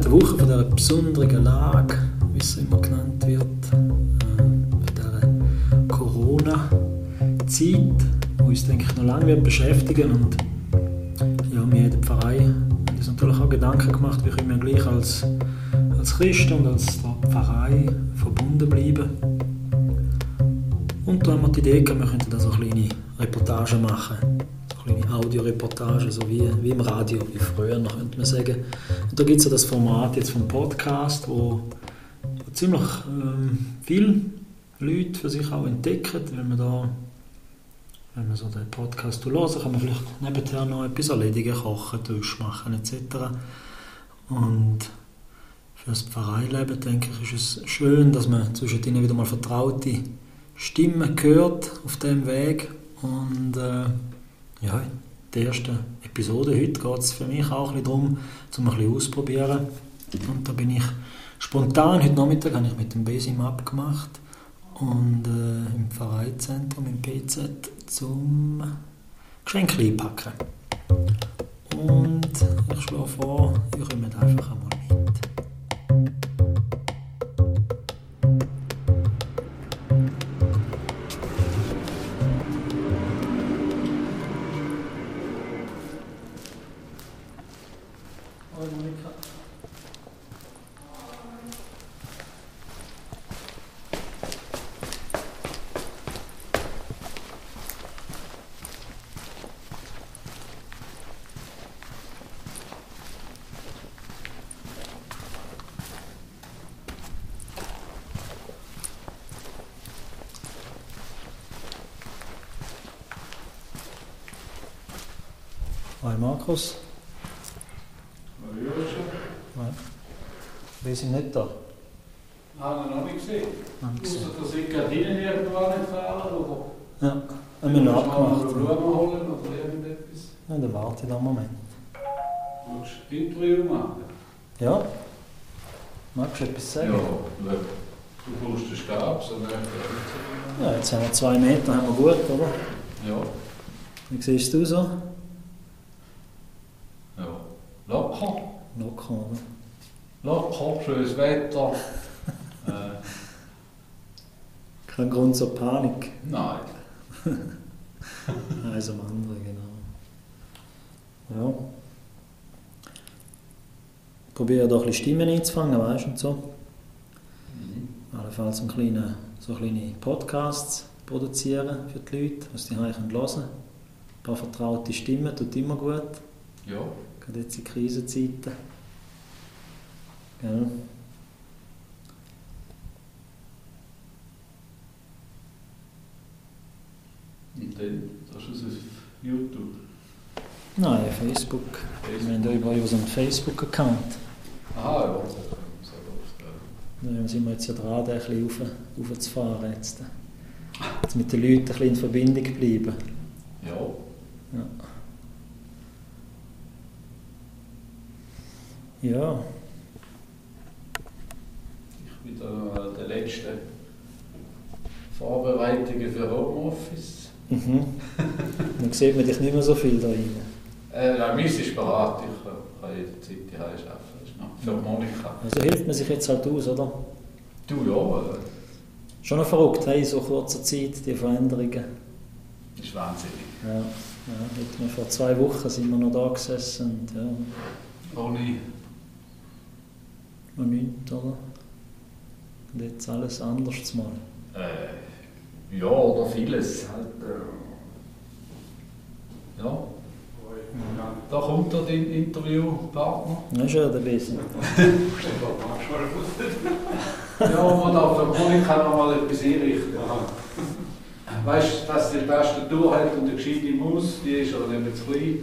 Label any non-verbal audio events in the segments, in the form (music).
zweiten Woche von dieser besonderen Lage, wie es immer genannt wird, äh, von dieser Corona-Zeit, die uns, denke ich, noch lange wird beschäftigen und ja, wir in der Pfarrei haben uns natürlich auch Gedanken gemacht, wie können wir gleich als, als Christen und als Pfarrei verbunden bleiben. Und da haben wir die Idee gehabt, wir könnten da so kleine Reportagen machen. So kleine Audioreportagen, so wie, wie im Radio, wie früher noch, könnte man sagen. Und da gibt es ja das Format jetzt vom Podcast, wo, ziemlich ähm, viele Leute für sich auch entdecken, wenn man da wenn man so den Podcast hören kann man vielleicht nebenher noch etwas erledigen, kochen, Tisch machen etc. Und für das Pfarreileben, denke ich, ist es schön, dass man zwischendrin wieder mal vertraute Stimmen hört auf dem Weg. Und äh, ja, die erste Episode heute geht es für mich auch ein darum, um ein bisschen auszuprobieren. Und da bin ich spontan, heute Nachmittag habe ich mit dem Besim abgemacht und äh, im Pfarreizentrum, im PZ, zum Geschenk einpacken. Und ich schlage vor, ihr kommt einfach einmal Hoi Markus. Nein. Wir sind nicht da. Habe ich noch nicht gesehen. Gesehen. dass ich Gardinen irgendwo anfahren oder Ja, haben wir noch abgemacht. Blumen holen oder irgendetwas. Ja, dann warte ich noch einen Moment. Willst du ein Interview machen? Ja? Magst du etwas sagen? Ja, du brauchst den Stab, so nicht. Ja, jetzt haben wir zwei Meter, haben wir gut, oder? Ja, Wie siehst du so? ja. Locker, Locker, oder? locker, schönes Wetter. (laughs) äh, Kein Grund zur Panik. nein. Eins (laughs) am anderen, genau. Ja. Probiere da ein bisschen Stimmen einzufangen, weißt du, und so. Mhm. Allenfalls so kleine, so kleine Podcasts produzieren für die Leute, was die hören können. Ein paar vertraute Stimmen tut immer gut, Ja, gerade jetzt in Krisenzeiten. Gell? und dann, das ist es auf YouTube. Nein, Facebook. Wir haben ja über unseren Facebook-Account. Aha, ja. das kann man sagen. Da sind wir jetzt ja dran, den ein bisschen rauf, raufzufahren. Jetzt. jetzt mit den Leuten ein bisschen in Verbindung bleiben. Ja, Ja. Ja, an den letzten Vorbereitungen für Homeoffice. mhm. (laughs) Dann sieht man dich nicht mehr so viel da rein. Äh, nein, meins ist bereit. Ich kann jederzeit die arbeiten. Für Monika. Also hilft man sich jetzt halt aus, oder? Du ja, Schon noch verrückt, hey, in so kurzer Zeit, die Veränderungen. das ist wahnsinnig. Ja, ja vor zwei Wochen sind wir noch da gesessen und ja, Ohne, noch nichts, oder? Und jetzt alles anders mal. äh, ja, oder vieles. Halt, äh, ja. Da kommt er, dein Interviewpartner. Ja, ist ja der Besen. (laughs) (laughs) Ja, man darf der Monika noch mal etwas einrichten. Weißt du, dass die Tastatur hat und eine gescheite Maus, die ist aber eben zu klein.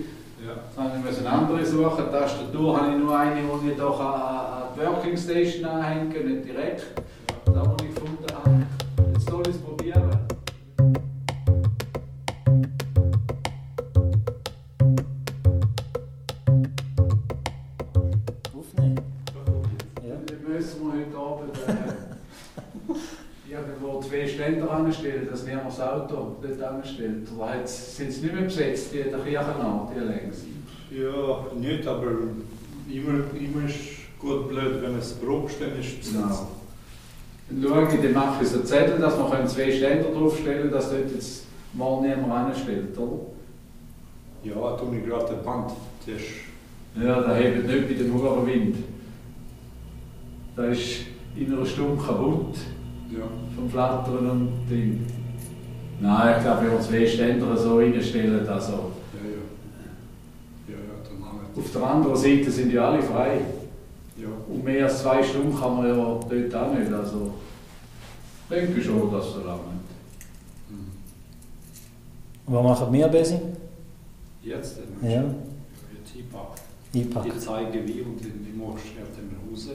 Dann habe ich müssen eine andere suchen. Die Tastatur habe ich nur eine, die ich doch an, an die Working Station anhängen, nicht direkt. Soll ich es probieren. Aufnehmen. Ja. Dann müssen wir heute Abend äh, (laughs) irgendwo zwei Ständer anstellen, dass niemand das Auto dort anstellt. Oder sind sie nicht mehr besetzt, die der Kirchenart, die längs? Ja, nicht, aber immer, immer ist gut blöd, wenn es dann ist Genau. Dann schaue ich, dann mache ich so Zettel, dass man zwei Ständer draufstellen dass dort jetzt mal niemand anstellt, oder? Ja, tue ich gerade den Band. Das ist, Ja, der hebt nicht bei dem hohen Wind. Der ist in einer Stunde kaputt ja. vom Flattern und Ding. Nein, ich glaube, wenn wir zwei Ständer so reinstellen, also Ja, ja. Ja, ja, dann auf der anderen Seite sind ja alle frei. Ja. Und mehr als zwei Stunden kann man ja dort auch nicht. Also, ich denke schon, dass so lange nicht. Hm. Was machen wir, Besi? Jetzt dann? Ja. Jetzt einpacken. Einpacken. Ich zeige wie und dann machst du auf dem Hause.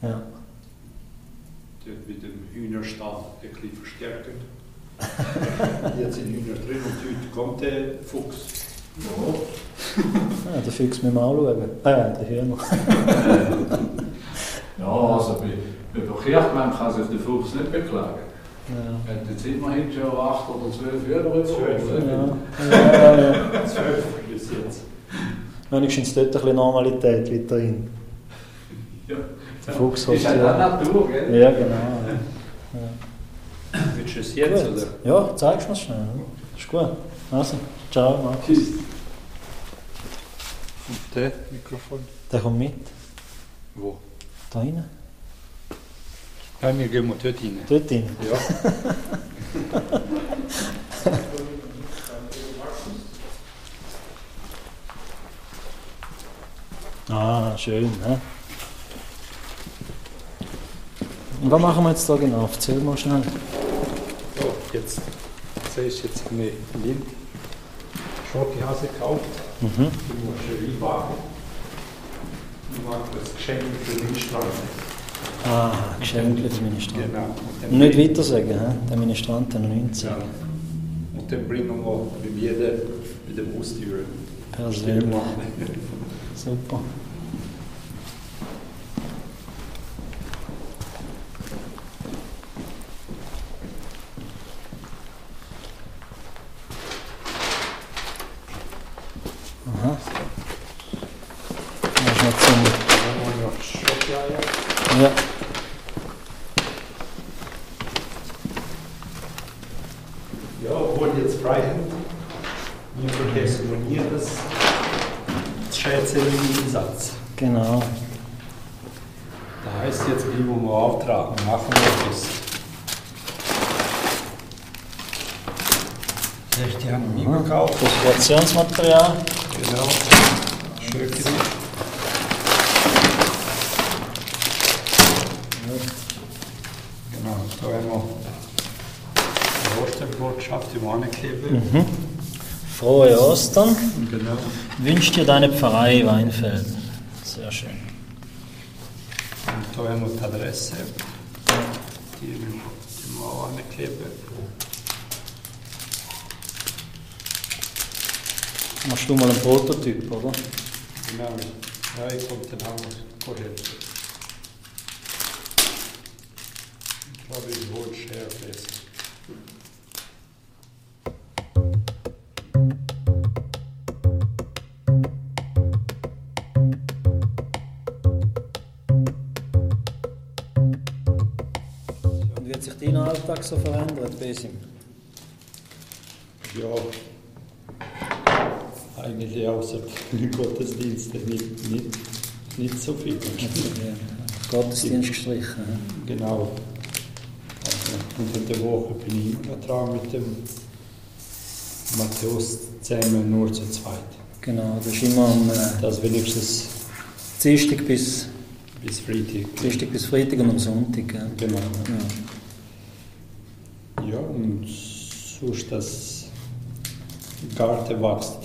Ja. Dort mit dem Hühnerstall ein bisschen verstärken. (laughs) Jetzt sind Hühner drin und heute kommt der Fuchs. Ja. Ja den Fuchs müssen wir anschauen. Äh, den Hühner. Ja, also bei, über Kirchgemeinde kann sich der Fuchs nicht beklagen. Ja. Er hat jetzt immerhin schon acht oder zwölf Hühner Zwölf, überholt. Ja. Ja, ja. Zwölf bis jetzt. Wenigstens dort ein bisschen Normalität weiterhin. Ja. Der Fuchs hat Ist halt auch Natur, gell? Ja, genau. Ja. Willst du es jetzt Gut. oder? Ja, zeigst du mir schnell. oder? Ist gut. Also, ciao, Markus. Tschüss. Und der Mikrofon? Der kommt mit. Wo? Da rein. Ja, wir gehen mal dort rein. Dort rein. Ja. (laughs) Ah, schön. Ne? Und was machen wir jetzt da genau? Erzähl mal schnell. So, jetzt siehst du jetzt eine Lind Schokihase gekauft. Mhm. Du musst eine reinbacken. Du machst das Geschenk für den Strand. Ah, Geschenke für Ministrant. Genau. Nicht weiter sagen, he? der Ministrant hat noch nichts Ja. sagen. Und dann bringen wir mit jedem mit dem Haustür. Persönlich. Super. Aha. Das ist noch zum. Dann haben wir noch Schokieier. Ja. Ja, obwohl Wir nie das Schätze im Satz. Genau. Da heißt jetzt, wie wir auftragen, machen wir das. Die haben wir gekauft. Dekorationsmaterial. Genau. Schön gesehen. Genau, da haben wir die Im Anklebe. Mhm. Frohe Ostern. Genau. Wünscht dir deine Pfarrei Weinfeld. Sehr schön. Und da haben wir die Adresse, die wir auch ankleben. Machst du mal einen Prototyp, oder? Genau. Ja, ich komme auch noch helfen. Ich glaube, ich hole besser. Und wie hat sich dein Alltag so verändert, Besim? Ja, eigentlich außer (laughs) Gottesdienste nicht, nicht, nicht so viel. Gottesdienst gestrichen. Genau. Also unter der Woche bin ich immer dran mit dem Matthäus zusammen nur zu zweit. Genau, das ist immer am äh, Das wenigstens Dienstag bis, bis Freitag. Dienstag bis Freitag und am Sonntag. gell? Genau. Ja. Ja, und sonst das Garten wächst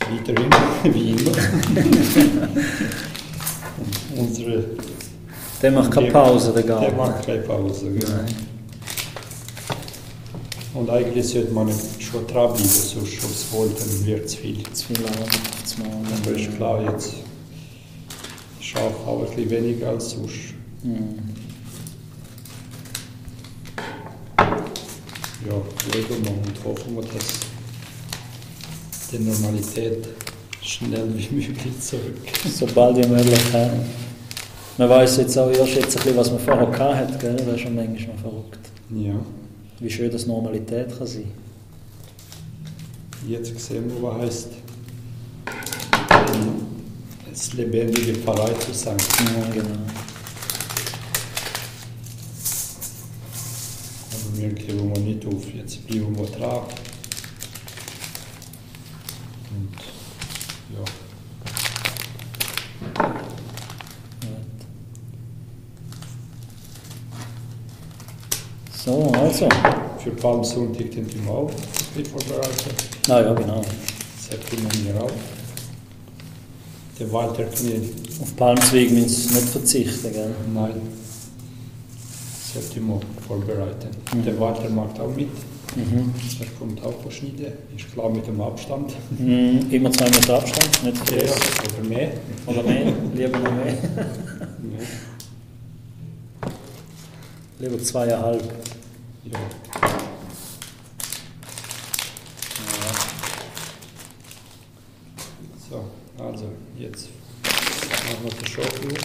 weiterhin, (laughs) wie immer. (laughs) unsere Der macht keine Pause, der Der Garten. macht keine Pause. Genau. Nein. Und eigentlich sollte man schon dranbleiben, sonst aufs Wohl, dann wird es viel. Zu viel Arbeit. Aber ist klar, jetzt schaffe auch ein bisschen weniger als sonst. Mhm. Ja, leben wir und hoffen wir, dass die Normalität schnell wie möglich zurück. Sobald wie möglich. Ja. Man weiß jetzt auch erst jetzt ein bisschen, was man vorher gehabt hat, gell? Das ist schon manchmal verrückt. Ja, Wie schön das Normalität kann sein. jetzt sehen wir, was heißt, es lebendige Pfarrei zu sein. Ja, genau. Geben wir nicht auf, jetzt bleiben wir dran. Und ja, So, also. für Palmsonntag den wir auch ein bisschen vorbereitet. Ah ja, genau. September wir auch. Der Walter Knie, Auf Palmzweig müssen wir nicht verzichten, gell? nein, September vorbereiten. Mhm. Der Walter macht auch mit. Mhm. Er kommt auch verschieden, ist klar mit dem Abstand. Mhm. Immer zwei Meter Abstand, nicht Ja, vergessen. oder mehr. Oder mehr, lieber noch mehr. Ja. (laughs) Lieber zweieinhalb. Ja. So, also jetzt machen wir den Schaukel.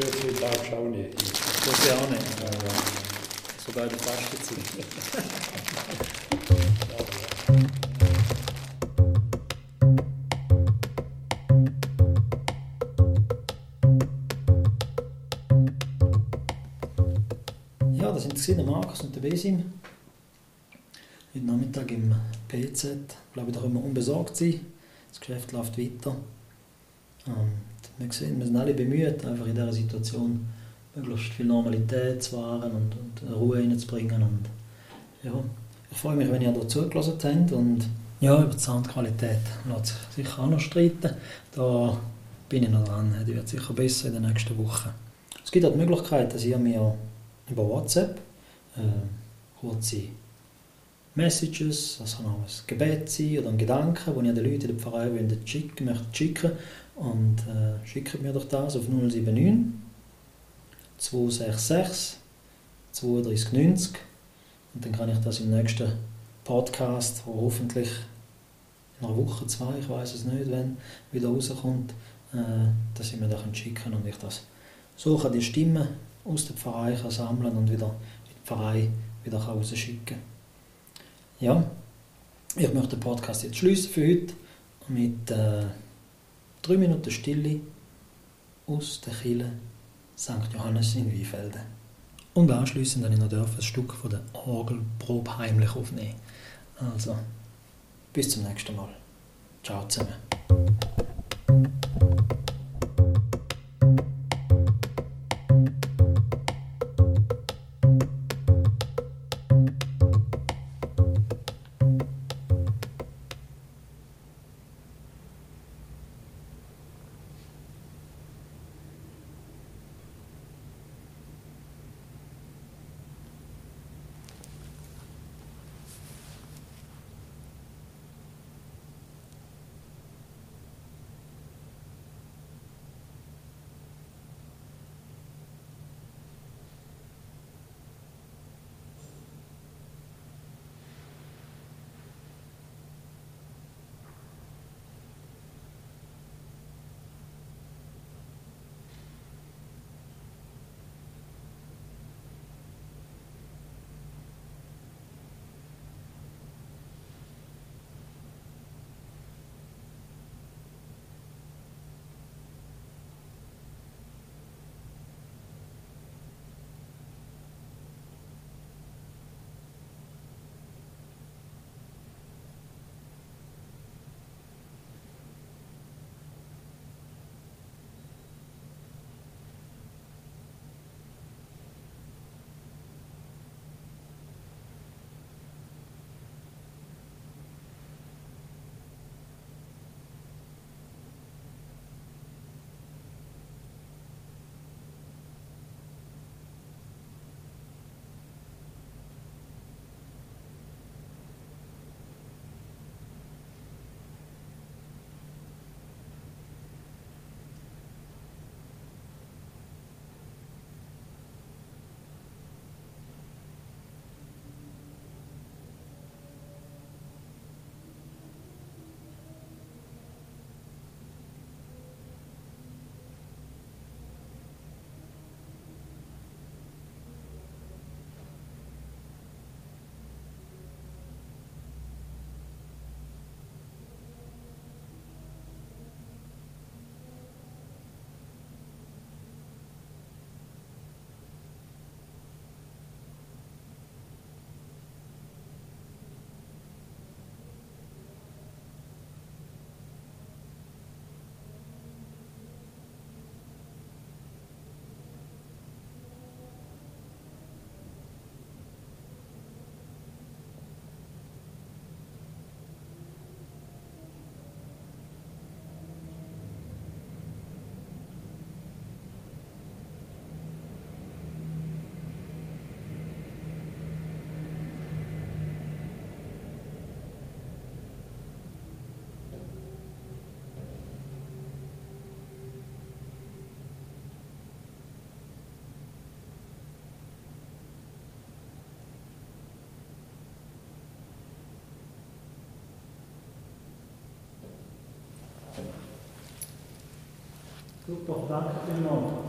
Schöpfchen darfst du auch nicht. Ist ja auch nicht. Sogar der Fastenzeit. Ja, das sind der Markus und der Besim. Heute Nachmittag im PZ. Ich glaube, da können wir unbesorgt sein. Das Geschäft läuft weiter. Und wir sehen, wir sind alle bemüht, einfach in dieser Situation möglichst viel Normalität zu wahren und, und Ruhe reinzubringen. Und ja, ich freue mich, wenn ihr da zugelassen habt. Und ja, über die Soundqualität lässt sich sicher auch noch streiten. Da bin ich noch dran. Die wird sicher besser in den nächsten Wochen. Es gibt auch die Möglichkeit, dass ihr mir über WhatsApp äh, kurze Messages, das kann auch ein Gebet sein oder ein Gedanke, den ihr den Leuten in der Pfarrei schicken, schicken und äh, schickt mir doch das auf 079 266 3290 und dann kann ich das im nächsten Podcast, wo hoffentlich in einer Woche, zwei, ich weiß es nicht, wenn wieder rauskommt, äh, dass ich mir das schicken und ich das so kann die Stimmen aus der Pfarrei kann sammeln und wieder in die Pfarrei wieder rausschicken kann. Ja, ich möchte den Podcast jetzt schließen für heute mit äh, drei Minuten Stille aus der Kille St. Johannes in Wiefelden. Und anschließend dann ich noch ein Stück von der Orgelprobe heimlich aufnehmen. Also, bis zum nächsten Mal. Ciao zusammen. Super, danke vielmals.